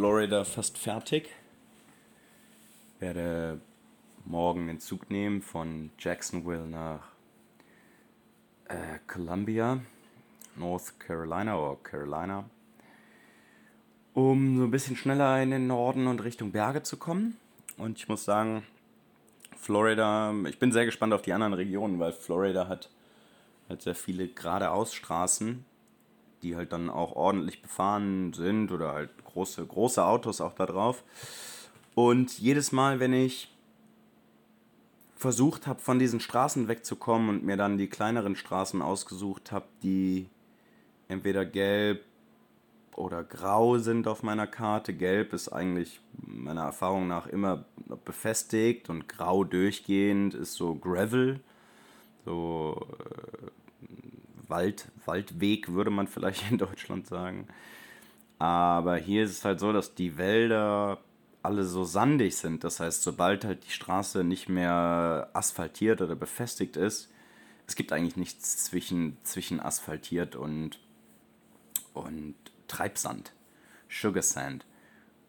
Florida fast fertig. Werde morgen den Zug nehmen von Jacksonville nach äh, Columbia, North Carolina oder Carolina, um so ein bisschen schneller in den Norden und Richtung Berge zu kommen. Und ich muss sagen, Florida, ich bin sehr gespannt auf die anderen Regionen, weil Florida hat halt sehr viele geradeausstraßen, die halt dann auch ordentlich befahren sind oder halt große, große Autos auch da drauf. Und jedes Mal, wenn ich versucht habe, von diesen Straßen wegzukommen und mir dann die kleineren Straßen ausgesucht habe, die entweder gelb oder grau sind auf meiner Karte. Gelb ist eigentlich meiner Erfahrung nach immer befestigt und grau durchgehend ist so Gravel, so äh, Wald, Waldweg würde man vielleicht in Deutschland sagen. Aber hier ist es halt so, dass die Wälder alle so sandig sind. Das heißt, sobald halt die Straße nicht mehr asphaltiert oder befestigt ist, es gibt eigentlich nichts zwischen, zwischen asphaltiert und, und Treibsand, Sugar Sand.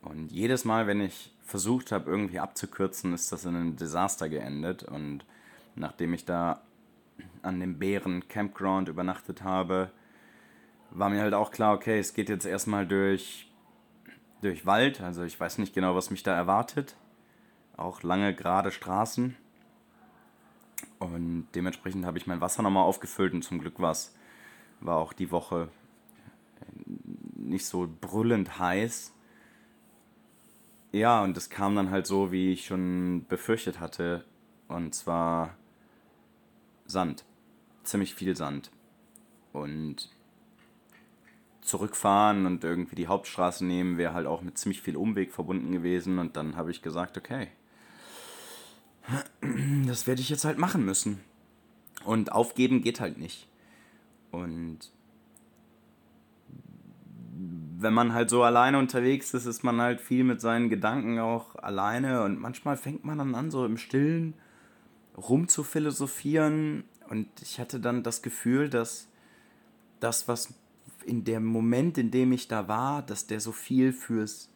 Und jedes Mal, wenn ich versucht habe, irgendwie abzukürzen, ist das in einem Desaster geendet. Und nachdem ich da an dem Bären Campground übernachtet habe, war mir halt auch klar, okay, es geht jetzt erstmal durch durch Wald. Also ich weiß nicht genau, was mich da erwartet. Auch lange gerade Straßen. Und dementsprechend habe ich mein Wasser nochmal aufgefüllt und zum Glück war war auch die Woche nicht so brüllend heiß. Ja, und es kam dann halt so, wie ich schon befürchtet hatte. Und zwar Sand. Ziemlich viel Sand. Und zurückfahren und irgendwie die Hauptstraße nehmen, wäre halt auch mit ziemlich viel Umweg verbunden gewesen. Und dann habe ich gesagt, okay, das werde ich jetzt halt machen müssen. Und aufgeben geht halt nicht. Und wenn man halt so alleine unterwegs ist, ist man halt viel mit seinen Gedanken auch alleine. Und manchmal fängt man dann an, so im Stillen rum zu philosophieren. Und ich hatte dann das Gefühl, dass das, was in dem Moment, in dem ich da war, dass der so viel fürs,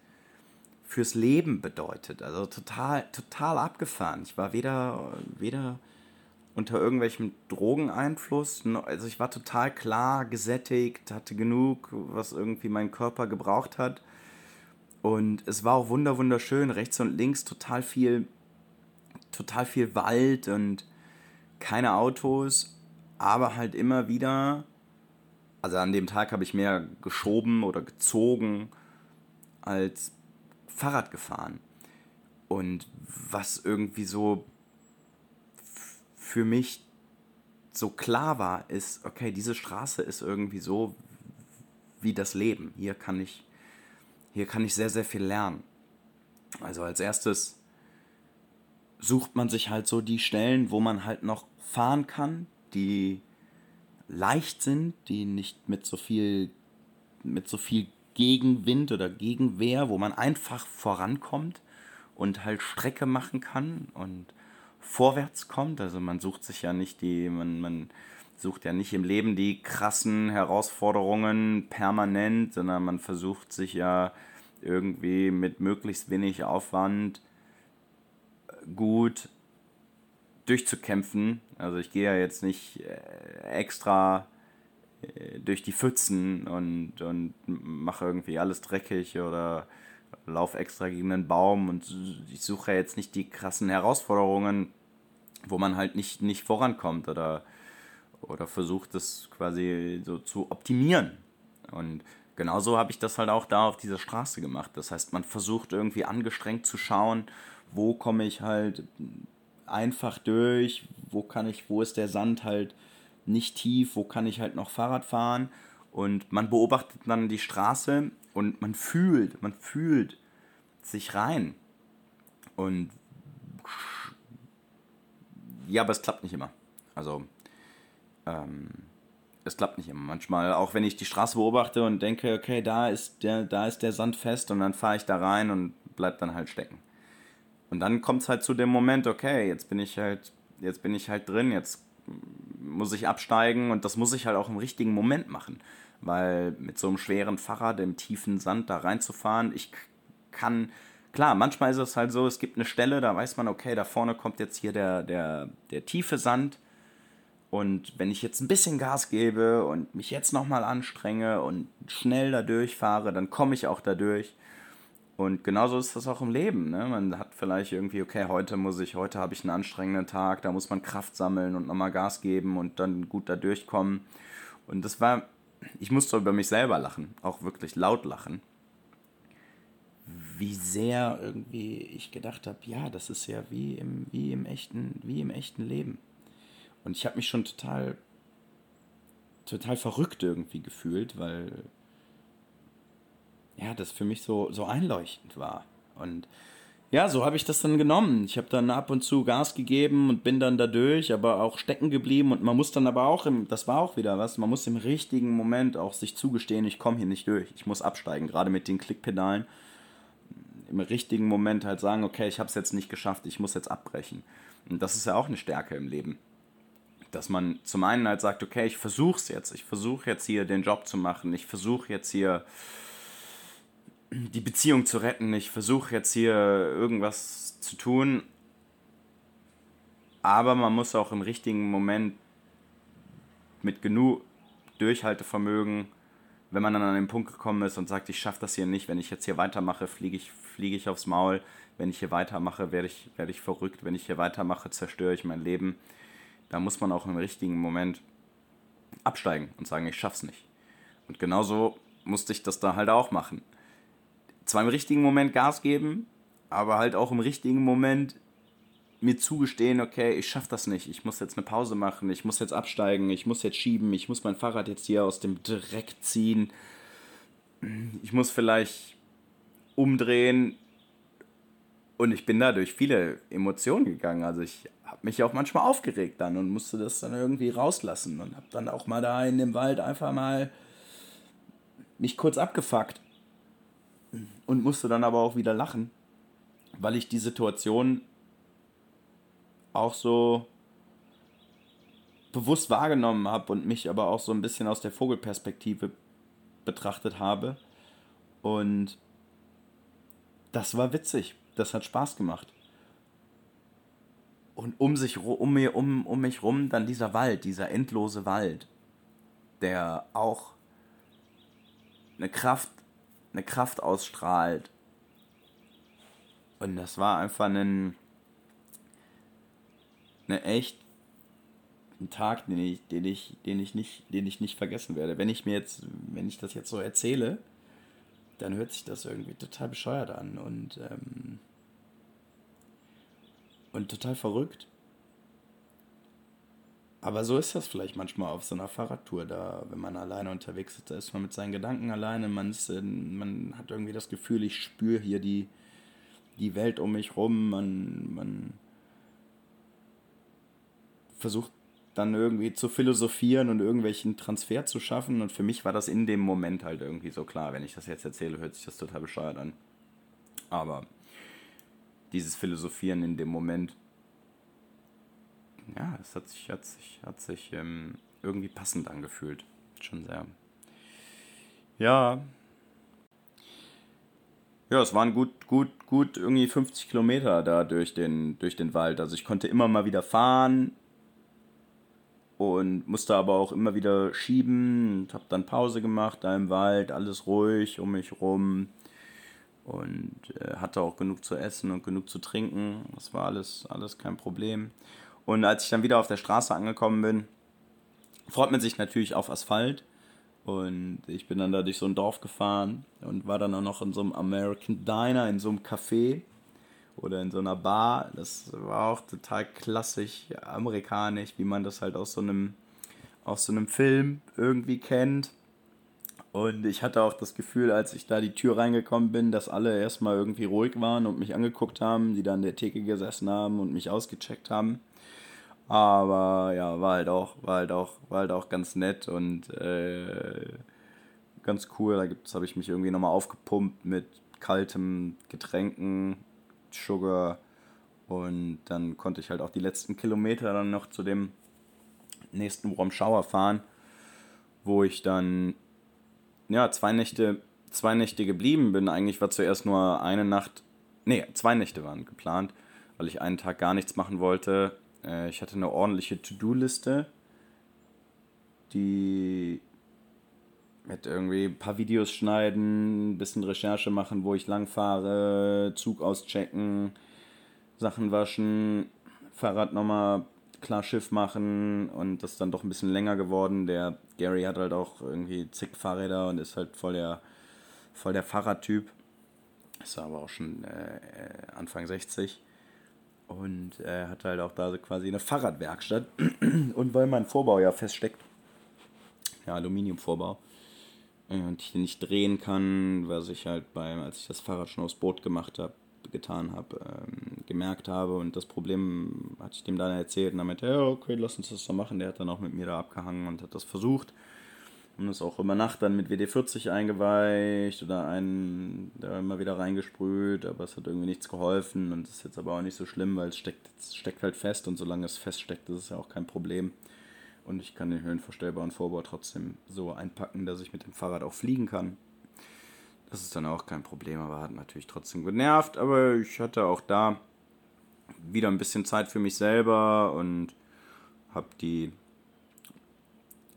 fürs Leben bedeutet. Also total, total abgefahren. Ich war weder, weder unter irgendwelchem Drogeneinfluss, also ich war total klar gesättigt, hatte genug, was irgendwie mein Körper gebraucht hat. Und es war auch wunder wunderschön, rechts und links total viel, total viel Wald und keine Autos, aber halt immer wieder also an dem Tag habe ich mehr geschoben oder gezogen als Fahrrad gefahren. Und was irgendwie so für mich so klar war, ist, okay, diese Straße ist irgendwie so wie das Leben. Hier kann ich, hier kann ich sehr, sehr viel lernen. Also als erstes sucht man sich halt so die Stellen, wo man halt noch fahren kann, die leicht sind, die nicht mit so viel, mit so viel Gegenwind oder Gegenwehr, wo man einfach vorankommt und halt Strecke machen kann und vorwärts kommt. Also man sucht sich ja nicht die, man, man sucht ja nicht im Leben die krassen Herausforderungen permanent, sondern man versucht sich ja irgendwie mit möglichst wenig Aufwand gut durchzukämpfen. Also ich gehe ja jetzt nicht äh, extra äh, durch die Pfützen und, und mache irgendwie alles dreckig oder laufe extra gegen einen Baum und ich suche ja jetzt nicht die krassen Herausforderungen, wo man halt nicht, nicht vorankommt oder, oder versucht das quasi so zu optimieren. Und genauso habe ich das halt auch da auf dieser Straße gemacht. Das heißt, man versucht irgendwie angestrengt zu schauen, wo komme ich halt einfach durch, wo kann ich, wo ist der Sand halt nicht tief, wo kann ich halt noch Fahrrad fahren und man beobachtet dann die Straße und man fühlt, man fühlt sich rein und ja, aber es klappt nicht immer. Also ähm, es klappt nicht immer. Manchmal, auch wenn ich die Straße beobachte und denke, okay, da ist der, da ist der Sand fest und dann fahre ich da rein und bleib dann halt stecken. Und dann kommt es halt zu dem Moment, okay, jetzt bin ich halt, jetzt bin ich halt drin, jetzt muss ich absteigen und das muss ich halt auch im richtigen Moment machen. Weil mit so einem schweren Fahrrad im tiefen Sand da reinzufahren, ich kann, klar, manchmal ist es halt so, es gibt eine Stelle, da weiß man, okay, da vorne kommt jetzt hier der, der, der tiefe Sand. Und wenn ich jetzt ein bisschen Gas gebe und mich jetzt nochmal anstrenge und schnell da durchfahre, dann komme ich auch da durch. Und genauso ist das auch im Leben. Ne? Man hat vielleicht irgendwie, okay, heute muss ich, heute habe ich einen anstrengenden Tag, da muss man Kraft sammeln und nochmal Gas geben und dann gut da durchkommen. Und das war, ich musste über mich selber lachen, auch wirklich laut lachen. Wie sehr irgendwie ich gedacht habe, ja, das ist ja wie im, wie im, echten, wie im echten Leben. Und ich habe mich schon total, total verrückt irgendwie gefühlt, weil ja, das für mich so, so einleuchtend war. Und ja, so habe ich das dann genommen. Ich habe dann ab und zu Gas gegeben und bin dann da durch, aber auch stecken geblieben. Und man muss dann aber auch, im, das war auch wieder was, man muss im richtigen Moment auch sich zugestehen, ich komme hier nicht durch. Ich muss absteigen, gerade mit den Klickpedalen. Im richtigen Moment halt sagen, okay, ich habe es jetzt nicht geschafft, ich muss jetzt abbrechen. Und das ist ja auch eine Stärke im Leben. Dass man zum einen halt sagt, okay, ich versuche es jetzt. Ich versuche jetzt hier den Job zu machen. Ich versuche jetzt hier die Beziehung zu retten. Ich versuche jetzt hier irgendwas zu tun. Aber man muss auch im richtigen Moment mit genug Durchhaltevermögen, wenn man dann an den Punkt gekommen ist und sagt, ich schaffe das hier nicht, wenn ich jetzt hier weitermache, fliege ich, fliege ich aufs Maul. Wenn ich hier weitermache, werde ich, werde ich verrückt. Wenn ich hier weitermache, zerstöre ich mein Leben. Da muss man auch im richtigen Moment absteigen und sagen, ich schaff's nicht. Und genauso musste ich das da halt auch machen zwar im richtigen Moment Gas geben, aber halt auch im richtigen Moment mir zugestehen, okay, ich schaffe das nicht, ich muss jetzt eine Pause machen, ich muss jetzt absteigen, ich muss jetzt schieben, ich muss mein Fahrrad jetzt hier aus dem Dreck ziehen, ich muss vielleicht umdrehen. Und ich bin da durch viele Emotionen gegangen, also ich habe mich auch manchmal aufgeregt dann und musste das dann irgendwie rauslassen und habe dann auch mal da in dem Wald einfach mal mich kurz abgefuckt und musste dann aber auch wieder lachen, weil ich die Situation auch so bewusst wahrgenommen habe und mich aber auch so ein bisschen aus der Vogelperspektive betrachtet habe. Und das war witzig. Das hat Spaß gemacht. Und um, sich, um, mir, um, um mich rum dann dieser Wald, dieser endlose Wald, der auch eine Kraft eine Kraft ausstrahlt. Und das war einfach ein, eine echt ein Tag, den ich, den ich, den ich nicht, den ich nicht vergessen werde. Wenn ich mir jetzt, wenn ich das jetzt so erzähle, dann hört sich das irgendwie total bescheuert an und ähm, und total verrückt. Aber so ist das vielleicht manchmal auf so einer Fahrradtour, da, wenn man alleine unterwegs ist, da ist man mit seinen Gedanken alleine, man, ist, man hat irgendwie das Gefühl, ich spüre hier die, die Welt um mich rum, man, man versucht dann irgendwie zu philosophieren und irgendwelchen Transfer zu schaffen. Und für mich war das in dem Moment halt irgendwie so klar. Wenn ich das jetzt erzähle, hört sich das total bescheuert an. Aber dieses Philosophieren in dem Moment ja, es hat sich, hat sich, hat sich ähm, irgendwie passend angefühlt. Schon sehr. Ja. Ja, es waren gut, gut, gut irgendwie 50 Kilometer da durch den, durch den Wald. Also ich konnte immer mal wieder fahren und musste aber auch immer wieder schieben und habe dann Pause gemacht da im Wald, alles ruhig um mich rum und äh, hatte auch genug zu essen und genug zu trinken. Das war alles, alles kein Problem. Und als ich dann wieder auf der Straße angekommen bin, freut man sich natürlich auf Asphalt. Und ich bin dann da durch so ein Dorf gefahren und war dann auch noch in so einem American Diner, in so einem Café oder in so einer Bar. Das war auch total klassisch amerikanisch, wie man das halt aus so einem, aus so einem Film irgendwie kennt. Und ich hatte auch das Gefühl, als ich da die Tür reingekommen bin, dass alle erstmal irgendwie ruhig waren und mich angeguckt haben, die da an der Theke gesessen haben und mich ausgecheckt haben. Aber ja, war halt auch, war halt auch, war halt auch ganz nett und äh, ganz cool. Da habe ich mich irgendwie nochmal aufgepumpt mit kaltem Getränken, Sugar und dann konnte ich halt auch die letzten Kilometer dann noch zu dem nächsten Shower fahren, wo ich dann ja zwei Nächte zwei Nächte geblieben bin. Eigentlich war zuerst nur eine Nacht, nee, zwei Nächte waren geplant, weil ich einen Tag gar nichts machen wollte. Äh, ich hatte eine ordentliche To-Do-Liste, die mit irgendwie ein paar Videos schneiden, ein bisschen Recherche machen, wo ich lang fahre, Zug auschecken, Sachen waschen, Fahrrad nochmal klar Schiff machen und das ist dann doch ein bisschen länger geworden. Der Gary hat halt auch irgendwie zig Fahrräder und ist halt voll der, voll der Fahrradtyp. Ist aber auch schon äh, Anfang 60. Und er hat halt auch da quasi eine Fahrradwerkstatt. Und weil mein Vorbau ja feststeckt, ja, Aluminiumvorbau, äh, und ich den nicht drehen kann, was ich halt beim, als ich das Fahrrad schon aufs Boot gemacht habe, getan habe, ähm, gemerkt habe. Und das Problem hatte ich dem dann erzählt und dann meinte, ja, okay, lass uns das so machen. Der hat dann auch mit mir da abgehangen und hat das versucht. Und ist auch über Nacht dann mit WD-40 eingeweicht oder einen da immer wieder reingesprüht, aber es hat irgendwie nichts geholfen und ist jetzt aber auch nicht so schlimm, weil es steckt, es steckt halt fest und solange es feststeckt, ist es ja auch kein Problem. Und ich kann den höhenverstellbaren Vorbau trotzdem so einpacken, dass ich mit dem Fahrrad auch fliegen kann. Das ist dann auch kein Problem, aber hat natürlich trotzdem genervt. Aber ich hatte auch da wieder ein bisschen Zeit für mich selber und habe die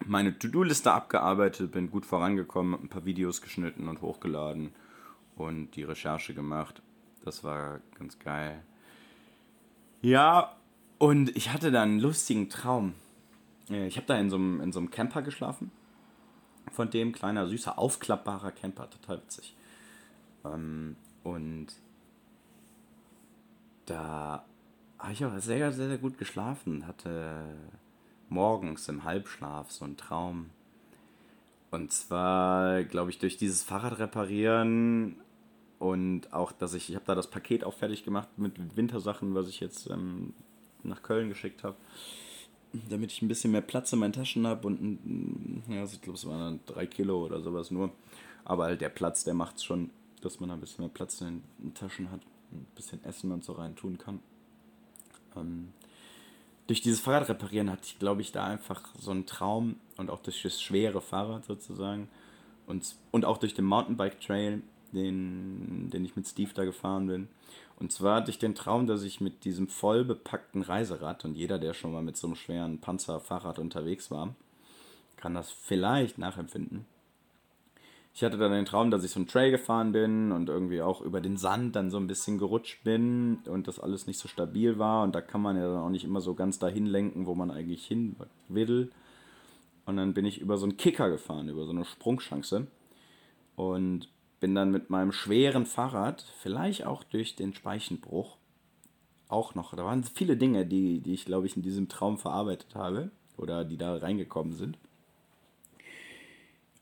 meine To-Do-Liste abgearbeitet, bin gut vorangekommen, ein paar Videos geschnitten und hochgeladen und die Recherche gemacht. Das war ganz geil. Ja, und ich hatte da einen lustigen Traum. Äh, ich habe da in so, einem, in so einem Camper geschlafen. Von dem kleiner, süßer, aufklappbarer Camper. Total witzig. Ähm, und da habe ich auch sehr, sehr, sehr gut geschlafen. Hatte morgens im Halbschlaf so einen Traum. Und zwar, glaube ich, durch dieses Fahrrad reparieren und auch, dass ich, ich habe da das Paket auch fertig gemacht mit Wintersachen, was ich jetzt ähm, nach Köln geschickt habe damit ich ein bisschen mehr Platz in meinen Taschen habe und ja, ich glaube, es waren dann drei Kilo oder sowas nur. Aber halt der Platz, der macht es schon, dass man ein bisschen mehr Platz in den Taschen hat, ein bisschen Essen und so rein tun kann. Ähm, durch dieses Fahrrad reparieren hatte ich, glaube ich, da einfach so einen Traum und auch durch das schwere Fahrrad sozusagen und, und auch durch den Mountainbike Trail, den, den ich mit Steve da gefahren bin und zwar hatte ich den Traum, dass ich mit diesem voll bepackten Reiserad und jeder, der schon mal mit so einem schweren Panzerfahrrad unterwegs war, kann das vielleicht nachempfinden. Ich hatte dann den Traum, dass ich so einen Trail gefahren bin und irgendwie auch über den Sand dann so ein bisschen gerutscht bin und das alles nicht so stabil war und da kann man ja dann auch nicht immer so ganz dahin lenken, wo man eigentlich hin will. Und dann bin ich über so einen Kicker gefahren, über so eine Sprungschance und bin dann mit meinem schweren Fahrrad, vielleicht auch durch den Speichenbruch, auch noch, da waren viele Dinge, die, die ich, glaube ich, in diesem Traum verarbeitet habe oder die da reingekommen sind.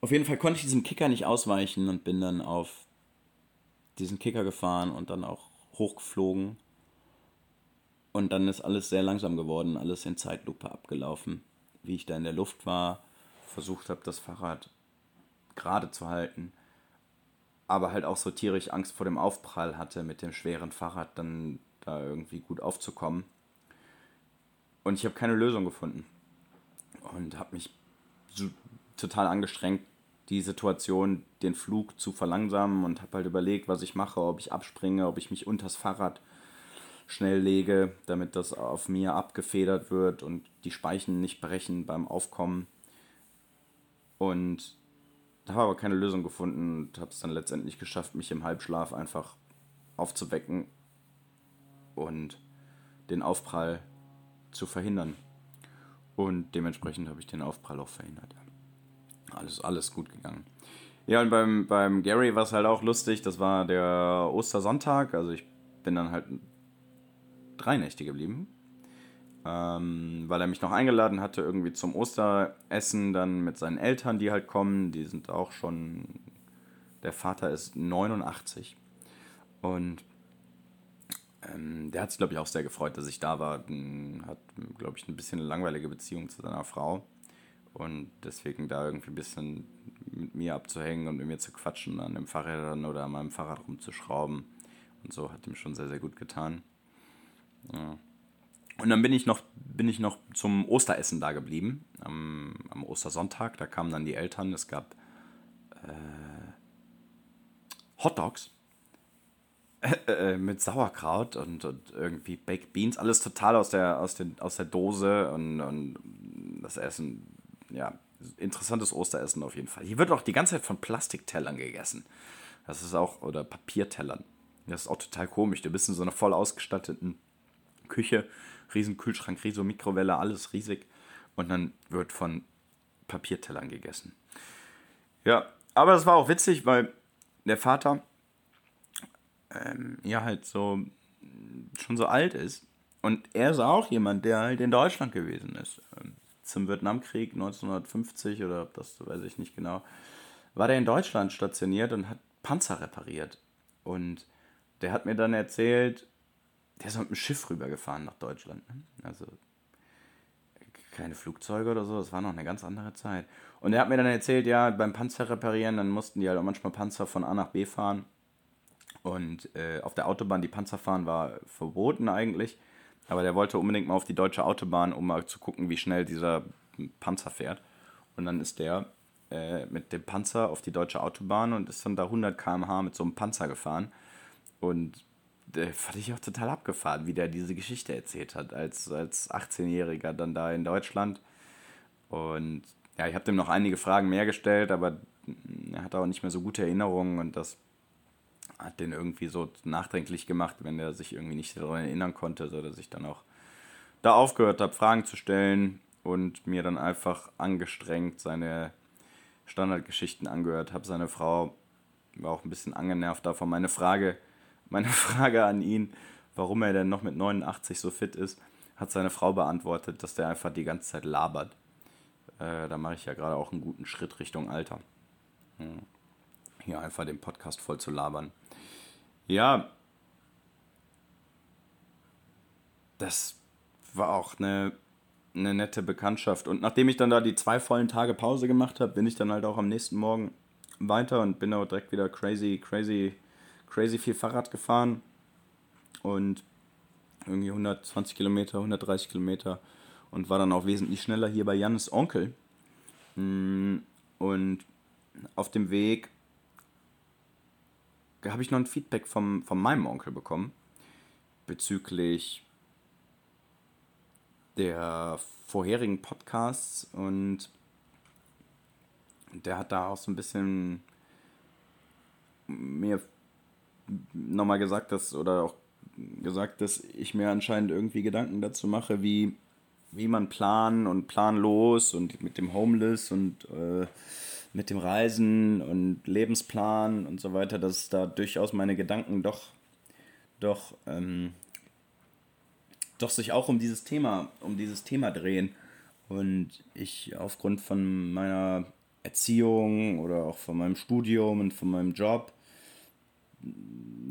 Auf jeden Fall konnte ich diesem Kicker nicht ausweichen und bin dann auf diesen Kicker gefahren und dann auch hochgeflogen. Und dann ist alles sehr langsam geworden, alles in Zeitlupe abgelaufen. Wie ich da in der Luft war, versucht habe, das Fahrrad gerade zu halten aber halt auch so tierisch Angst vor dem Aufprall hatte, mit dem schweren Fahrrad dann da irgendwie gut aufzukommen. Und ich habe keine Lösung gefunden. Und habe mich total angestrengt, die Situation, den Flug zu verlangsamen und habe halt überlegt, was ich mache, ob ich abspringe, ob ich mich unters Fahrrad schnell lege, damit das auf mir abgefedert wird und die Speichen nicht brechen beim Aufkommen. Und habe aber keine Lösung gefunden und habe es dann letztendlich geschafft, mich im Halbschlaf einfach aufzuwecken und den Aufprall zu verhindern. Und dementsprechend habe ich den Aufprall auch verhindert. Alles, alles gut gegangen. Ja, und beim, beim Gary war es halt auch lustig. Das war der Ostersonntag. Also ich bin dann halt drei Nächte geblieben ähm, weil er mich noch eingeladen hatte, irgendwie zum Osteressen, dann mit seinen Eltern, die halt kommen. Die sind auch schon, der Vater ist 89 und ähm, der hat sich, glaube ich, auch sehr gefreut, dass ich da war. Hat, glaube ich, ein bisschen eine langweilige Beziehung zu seiner Frau und deswegen da irgendwie ein bisschen mit mir abzuhängen und mit mir zu quatschen, an dem Fahrrad oder an meinem Fahrrad rumzuschrauben und so hat ihm schon sehr, sehr gut getan. Ja. Und dann bin ich noch, bin ich noch zum Osteressen da geblieben, am, am Ostersonntag. Da kamen dann die Eltern. Es gab äh, Hotdogs äh, äh, mit Sauerkraut und, und irgendwie Baked Beans, alles total aus der, aus den, aus der Dose und, und das Essen, ja, interessantes Osteressen auf jeden Fall. Hier wird auch die ganze Zeit von Plastiktellern gegessen. Das ist auch, oder Papiertellern. Das ist auch total komisch. Du bist in so einer voll ausgestatteten Küche, riesen Kühlschrank, riesen Mikrowelle, alles riesig. Und dann wird von Papiertellern gegessen. Ja, aber das war auch witzig, weil der Vater ähm, ja halt so schon so alt ist. Und er ist auch jemand, der halt in Deutschland gewesen ist. Zum Vietnamkrieg 1950 oder das weiß ich nicht genau, war der in Deutschland stationiert und hat Panzer repariert. Und der hat mir dann erzählt, der ist mit dem Schiff rübergefahren nach Deutschland. Ne? Also keine Flugzeuge oder so, das war noch eine ganz andere Zeit. Und er hat mir dann erzählt, ja, beim Panzer reparieren, dann mussten die halt auch manchmal Panzer von A nach B fahren. Und äh, auf der Autobahn die Panzer fahren war verboten eigentlich. Aber der wollte unbedingt mal auf die deutsche Autobahn, um mal zu gucken, wie schnell dieser Panzer fährt. Und dann ist der äh, mit dem Panzer auf die deutsche Autobahn und ist dann da 100 km/h mit so einem Panzer gefahren. Und äh, fand ich auch total abgefahren, wie der diese Geschichte erzählt hat, als, als 18-Jähriger dann da in Deutschland. Und ja, ich habe dem noch einige Fragen mehr gestellt, aber er hat auch nicht mehr so gute Erinnerungen und das hat den irgendwie so nachdenklich gemacht, wenn er sich irgendwie nicht daran erinnern konnte, so dass ich dann auch da aufgehört habe, Fragen zu stellen und mir dann einfach angestrengt seine Standardgeschichten angehört habe. Seine Frau war auch ein bisschen angenervt davon. Meine Frage, meine Frage an ihn, warum er denn noch mit 89 so fit ist, hat seine Frau beantwortet, dass der einfach die ganze Zeit labert. Äh, da mache ich ja gerade auch einen guten Schritt Richtung Alter. Hm. Hier einfach den Podcast voll zu labern. Ja, das war auch eine, eine nette Bekanntschaft. Und nachdem ich dann da die zwei vollen Tage Pause gemacht habe, bin ich dann halt auch am nächsten Morgen weiter und bin auch direkt wieder crazy, crazy, crazy viel Fahrrad gefahren. Und irgendwie 120 Kilometer, 130 Kilometer und war dann auch wesentlich schneller hier bei Jannes Onkel. Mm, und auf dem Weg habe ich noch ein Feedback vom, von meinem Onkel bekommen bezüglich der vorherigen Podcasts und der hat da auch so ein bisschen mir nochmal gesagt, dass oder auch gesagt, dass ich mir anscheinend irgendwie Gedanken dazu mache, wie, wie man planen und planlos und mit dem Homeless und äh, mit dem Reisen und Lebensplan und so weiter, dass da durchaus meine Gedanken doch, doch, ähm, doch sich auch um dieses Thema, um dieses Thema drehen. Und ich aufgrund von meiner Erziehung oder auch von meinem Studium und von meinem Job,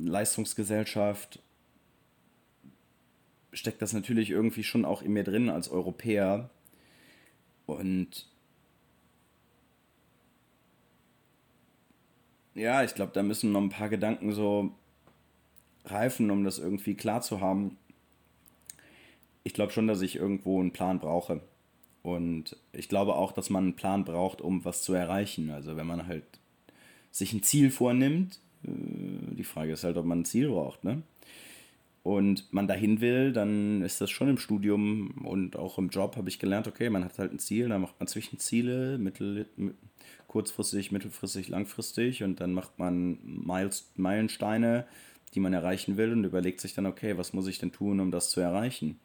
Leistungsgesellschaft, steckt das natürlich irgendwie schon auch in mir drin als Europäer. Und ja, ich glaube, da müssen noch ein paar Gedanken so reifen, um das irgendwie klar zu haben. Ich glaube schon, dass ich irgendwo einen Plan brauche. Und ich glaube auch, dass man einen Plan braucht, um was zu erreichen. Also wenn man halt sich ein Ziel vornimmt, äh, die Frage ist halt, ob man ein Ziel braucht, ne? Und man dahin will, dann ist das schon im Studium und auch im Job habe ich gelernt, okay, man hat halt ein Ziel, dann macht man Zwischenziele, mittel, kurzfristig, mittelfristig, langfristig und dann macht man Meilensteine, die man erreichen will und überlegt sich dann, okay, was muss ich denn tun, um das zu erreichen?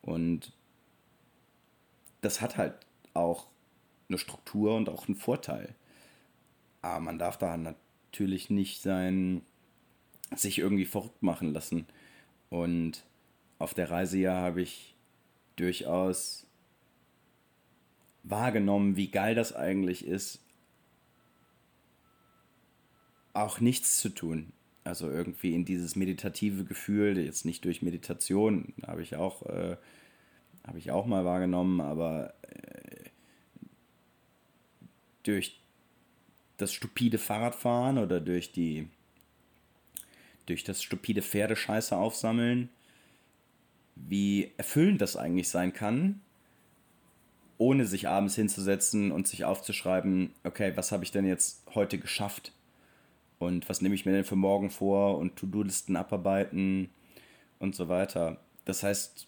Und das hat halt auch eine Struktur und auch einen Vorteil. Aber man darf da natürlich nicht sein, sich irgendwie verrückt machen lassen. Und auf der Reise ja habe ich durchaus wahrgenommen, wie geil das eigentlich ist, auch nichts zu tun. Also irgendwie in dieses meditative Gefühl, jetzt nicht durch Meditation, habe ich auch, äh, habe ich auch mal wahrgenommen, aber äh, durch das stupide Fahrradfahren oder durch die durch das stupide Pferdescheiße aufsammeln, wie erfüllend das eigentlich sein kann, ohne sich abends hinzusetzen und sich aufzuschreiben, okay, was habe ich denn jetzt heute geschafft? Und was nehme ich mir denn für morgen vor und To-Do-Listen abarbeiten und so weiter. Das heißt,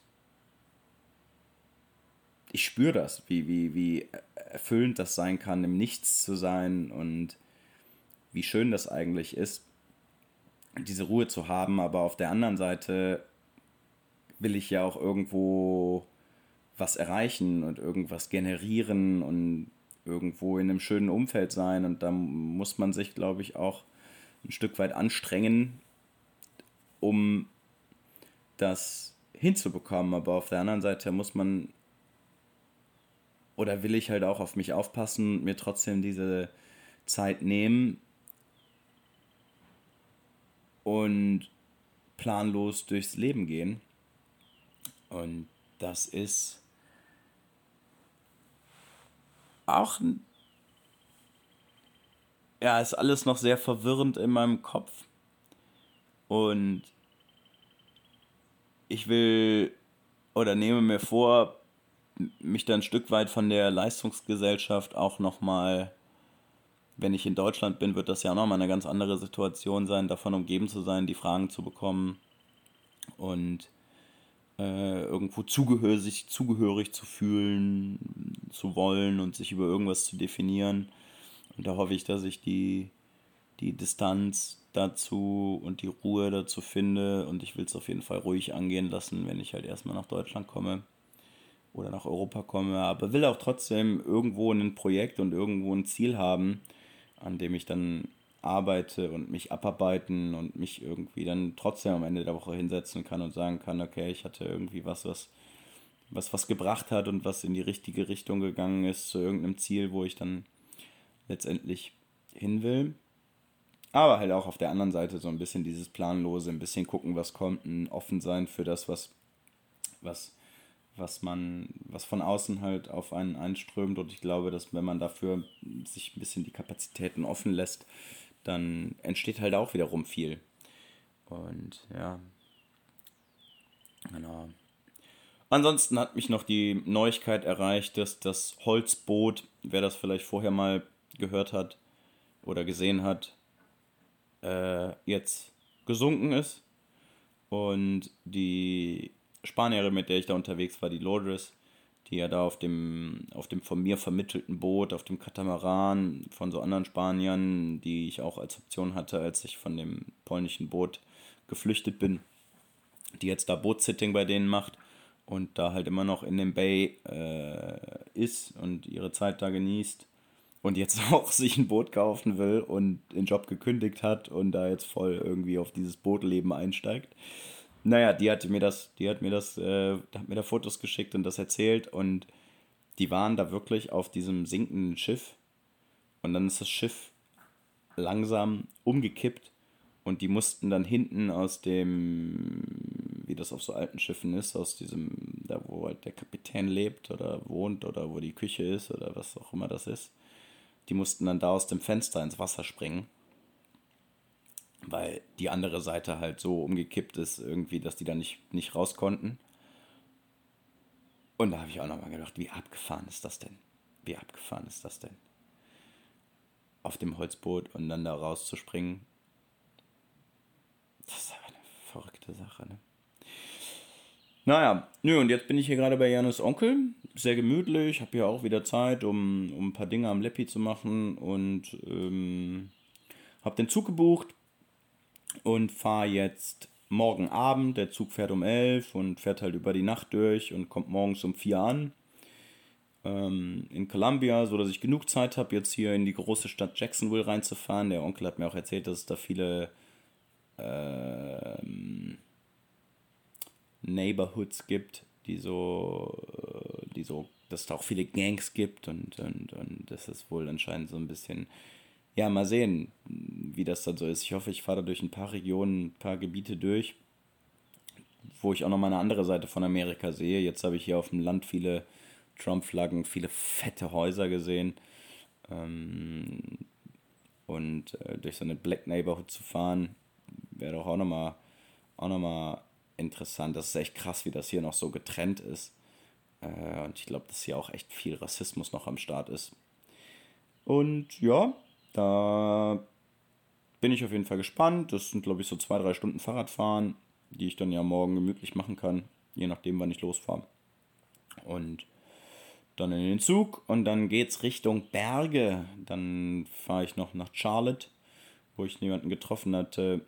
ich spüre das, wie, wie, wie erfüllend das sein kann, im Nichts zu sein und wie schön das eigentlich ist, diese Ruhe zu haben. Aber auf der anderen Seite will ich ja auch irgendwo was erreichen und irgendwas generieren und irgendwo in einem schönen Umfeld sein. Und da muss man sich, glaube ich, auch ein Stück weit anstrengen, um das hinzubekommen. Aber auf der anderen Seite muss man oder will ich halt auch auf mich aufpassen, mir trotzdem diese Zeit nehmen und planlos durchs Leben gehen. Und das ist auch ja, ist alles noch sehr verwirrend in meinem Kopf. Und ich will oder nehme mir vor, mich dann ein Stück weit von der Leistungsgesellschaft auch nochmal, wenn ich in Deutschland bin, wird das ja auch nochmal eine ganz andere Situation sein, davon umgeben zu sein, die Fragen zu bekommen und äh, irgendwo zugehörig, zugehörig zu fühlen, zu wollen und sich über irgendwas zu definieren. Und da hoffe ich, dass ich die, die Distanz dazu und die Ruhe dazu finde. Und ich will es auf jeden Fall ruhig angehen lassen, wenn ich halt erstmal nach Deutschland komme oder nach Europa komme. Aber will auch trotzdem irgendwo ein Projekt und irgendwo ein Ziel haben, an dem ich dann arbeite und mich abarbeiten und mich irgendwie dann trotzdem am Ende der Woche hinsetzen kann und sagen kann, okay, ich hatte irgendwie was, was was was gebracht hat und was in die richtige Richtung gegangen ist zu irgendeinem Ziel, wo ich dann letztendlich hin will. Aber halt auch auf der anderen Seite so ein bisschen dieses Planlose, ein bisschen gucken, was kommt, ein offen sein für das, was, was, was man, was von außen halt auf einen einströmt. Und ich glaube, dass wenn man dafür sich ein bisschen die Kapazitäten offen lässt, dann entsteht halt auch wiederum viel. Und ja, genau. Ansonsten hat mich noch die Neuigkeit erreicht, dass das Holzboot, wer das vielleicht vorher mal gehört hat oder gesehen hat, äh, jetzt gesunken ist. Und die Spanierin, mit der ich da unterwegs war, die Lourdes, die ja da auf dem, auf dem von mir vermittelten Boot, auf dem Katamaran von so anderen Spaniern, die ich auch als Option hatte, als ich von dem polnischen Boot geflüchtet bin, die jetzt da Bootsitting bei denen macht und da halt immer noch in dem Bay äh, ist und ihre Zeit da genießt und jetzt auch sich ein Boot kaufen will und den Job gekündigt hat und da jetzt voll irgendwie auf dieses Bootleben einsteigt. Naja, die hatte mir das, die hat mir das, äh, hat mir da Fotos geschickt und das erzählt und die waren da wirklich auf diesem sinkenden Schiff und dann ist das Schiff langsam umgekippt und die mussten dann hinten aus dem, wie das auf so alten Schiffen ist, aus diesem, da wo halt der Kapitän lebt oder wohnt oder wo die Küche ist oder was auch immer das ist, die mussten dann da aus dem Fenster ins Wasser springen, weil die andere Seite halt so umgekippt ist, irgendwie, dass die da nicht, nicht raus konnten. Und da habe ich auch nochmal gedacht, wie abgefahren ist das denn? Wie abgefahren ist das denn? Auf dem Holzboot und dann da rauszuspringen. Das ist aber eine verrückte Sache, ne? Naja, nö, und jetzt bin ich hier gerade bei Janus Onkel. Sehr gemütlich, habe hier auch wieder Zeit, um, um ein paar Dinge am Leppi zu machen und ähm, habe den Zug gebucht und fahre jetzt morgen Abend. Der Zug fährt um 11 und fährt halt über die Nacht durch und kommt morgens um 4 an ähm, in Columbia, sodass ich genug Zeit habe, jetzt hier in die große Stadt Jacksonville reinzufahren. Der Onkel hat mir auch erzählt, dass es da viele ähm, Neighborhoods gibt, die so, die so, dass es da auch viele Gangs gibt und, und, und das ist wohl anscheinend so ein bisschen, ja, mal sehen, wie das dann so ist. Ich hoffe, ich fahre da durch ein paar Regionen, ein paar Gebiete durch, wo ich auch noch mal eine andere Seite von Amerika sehe. Jetzt habe ich hier auf dem Land viele Trump-Flaggen, viele fette Häuser gesehen. Ähm, und äh, durch so eine Black Neighborhood zu fahren, wäre doch auch nochmal auch noch mal interessant. Das ist echt krass, wie das hier noch so getrennt ist. Äh, und ich glaube, dass hier auch echt viel Rassismus noch am Start ist. Und ja, da bin ich auf jeden Fall gespannt. Das sind, glaube ich, so zwei, drei Stunden Fahrradfahren, die ich dann ja morgen gemütlich machen kann, je nachdem, wann ich losfahre. Und dann in den Zug und dann geht's Richtung Berge. Dann fahre ich noch nach Charlotte, wo ich jemanden getroffen hatte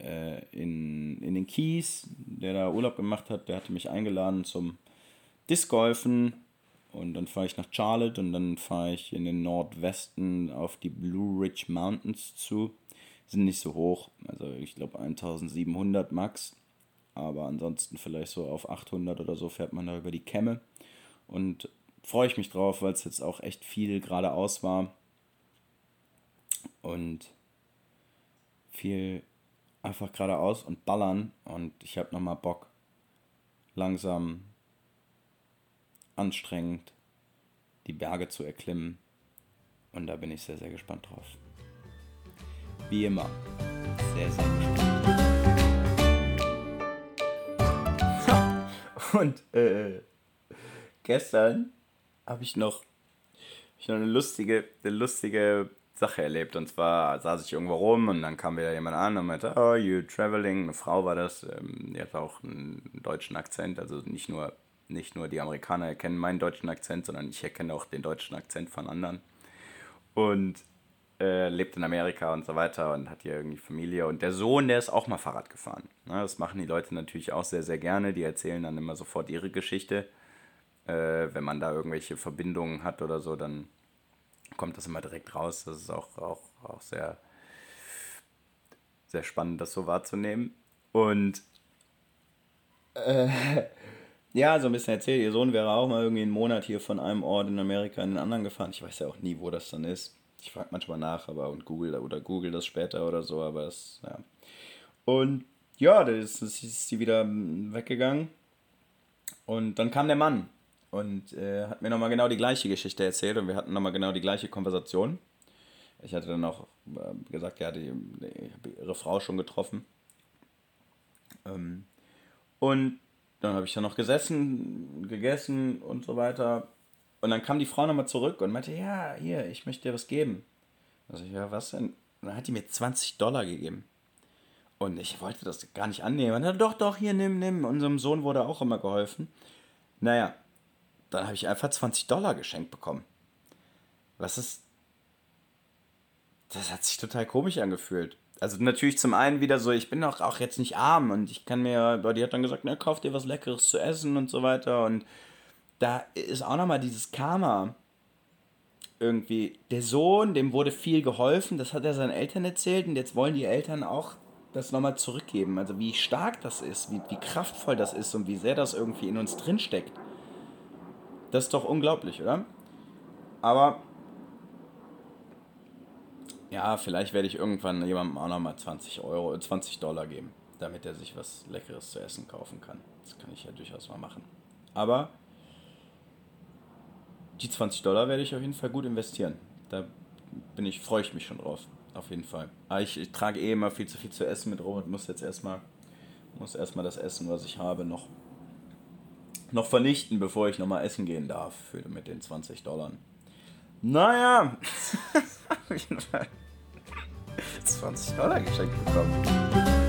äh, in, in den Keys, der da Urlaub gemacht hat. Der hatte mich eingeladen zum Discgolfen und dann fahre ich nach Charlotte und dann fahre ich in den Nordwesten auf die Blue Ridge Mountains zu. Sind nicht so hoch, also ich glaube 1700 max, aber ansonsten vielleicht so auf 800 oder so fährt man da über die Kämme. Und freue ich mich drauf, weil es jetzt auch echt viel geradeaus war. Und viel einfach geradeaus und ballern. Und ich habe nochmal Bock, langsam anstrengend die Berge zu erklimmen. Und da bin ich sehr, sehr gespannt drauf. Wie immer, sehr, sehr gespannt. Und äh, gestern habe ich noch, hab ich noch eine, lustige, eine lustige Sache erlebt. Und zwar saß ich irgendwo rum und dann kam wieder jemand an und meinte, oh, you traveling. Eine Frau war das, ähm, die hat auch einen deutschen Akzent, also nicht nur nicht nur die Amerikaner erkennen meinen deutschen Akzent, sondern ich erkenne auch den deutschen Akzent von anderen. Und äh, lebt in Amerika und so weiter und hat hier irgendwie Familie. Und der Sohn, der ist auch mal Fahrrad gefahren. Ne, das machen die Leute natürlich auch sehr, sehr gerne. Die erzählen dann immer sofort ihre Geschichte. Äh, wenn man da irgendwelche Verbindungen hat oder so, dann kommt das immer direkt raus. Das ist auch, auch, auch sehr, sehr spannend, das so wahrzunehmen. Und äh, ja, so ein bisschen erzählt. Ihr Sohn wäre auch mal irgendwie einen Monat hier von einem Ort in Amerika in den anderen gefahren. Ich weiß ja auch nie, wo das dann ist. Ich frage manchmal nach, aber und Google oder Google das später oder so, aber das, ja. Und ja, da ist, ist sie wieder weggegangen. Und dann kam der Mann und äh, hat mir nochmal genau die gleiche Geschichte erzählt und wir hatten nochmal genau die gleiche Konversation. Ich hatte dann auch äh, gesagt, ja, die, ich habe ihre Frau schon getroffen. Ähm, und dann habe ich da noch gesessen, gegessen und so weiter. Und dann kam die Frau nochmal zurück und meinte, ja, hier, ich möchte dir was geben. Also ich, ja, was denn? Und dann hat die mir 20 Dollar gegeben. Und ich wollte das gar nicht annehmen. Und dann, doch, doch, hier, nimm, nimm. Unserem Sohn wurde auch immer geholfen. Naja, dann habe ich einfach 20 Dollar geschenkt bekommen. Was ist... Das hat sich total komisch angefühlt also natürlich zum einen wieder so, ich bin doch auch jetzt nicht arm und ich kann mir, die hat dann gesagt, na, kauf dir was Leckeres zu essen und so weiter und da ist auch nochmal dieses Karma irgendwie. Der Sohn, dem wurde viel geholfen, das hat er seinen Eltern erzählt und jetzt wollen die Eltern auch das nochmal zurückgeben. Also wie stark das ist, wie, wie kraftvoll das ist und wie sehr das irgendwie in uns drinsteckt. Das ist doch unglaublich, oder? Aber ja, vielleicht werde ich irgendwann jemandem auch nochmal 20 Euro, 20 Dollar geben, damit er sich was Leckeres zu essen kaufen kann. Das kann ich ja durchaus mal machen. Aber die 20 Dollar werde ich auf jeden Fall gut investieren. Da bin ich, freue ich mich schon drauf. Auf jeden Fall. Aber ich, ich trage eh immer viel zu viel zu essen mit rum und muss jetzt erstmal, muss erstmal das Essen, was ich habe, noch, noch vernichten, bevor ich nochmal essen gehen darf für, mit den 20 Dollar. Naja, auf jeden Fall 20 Dollar geschenkt bekommen.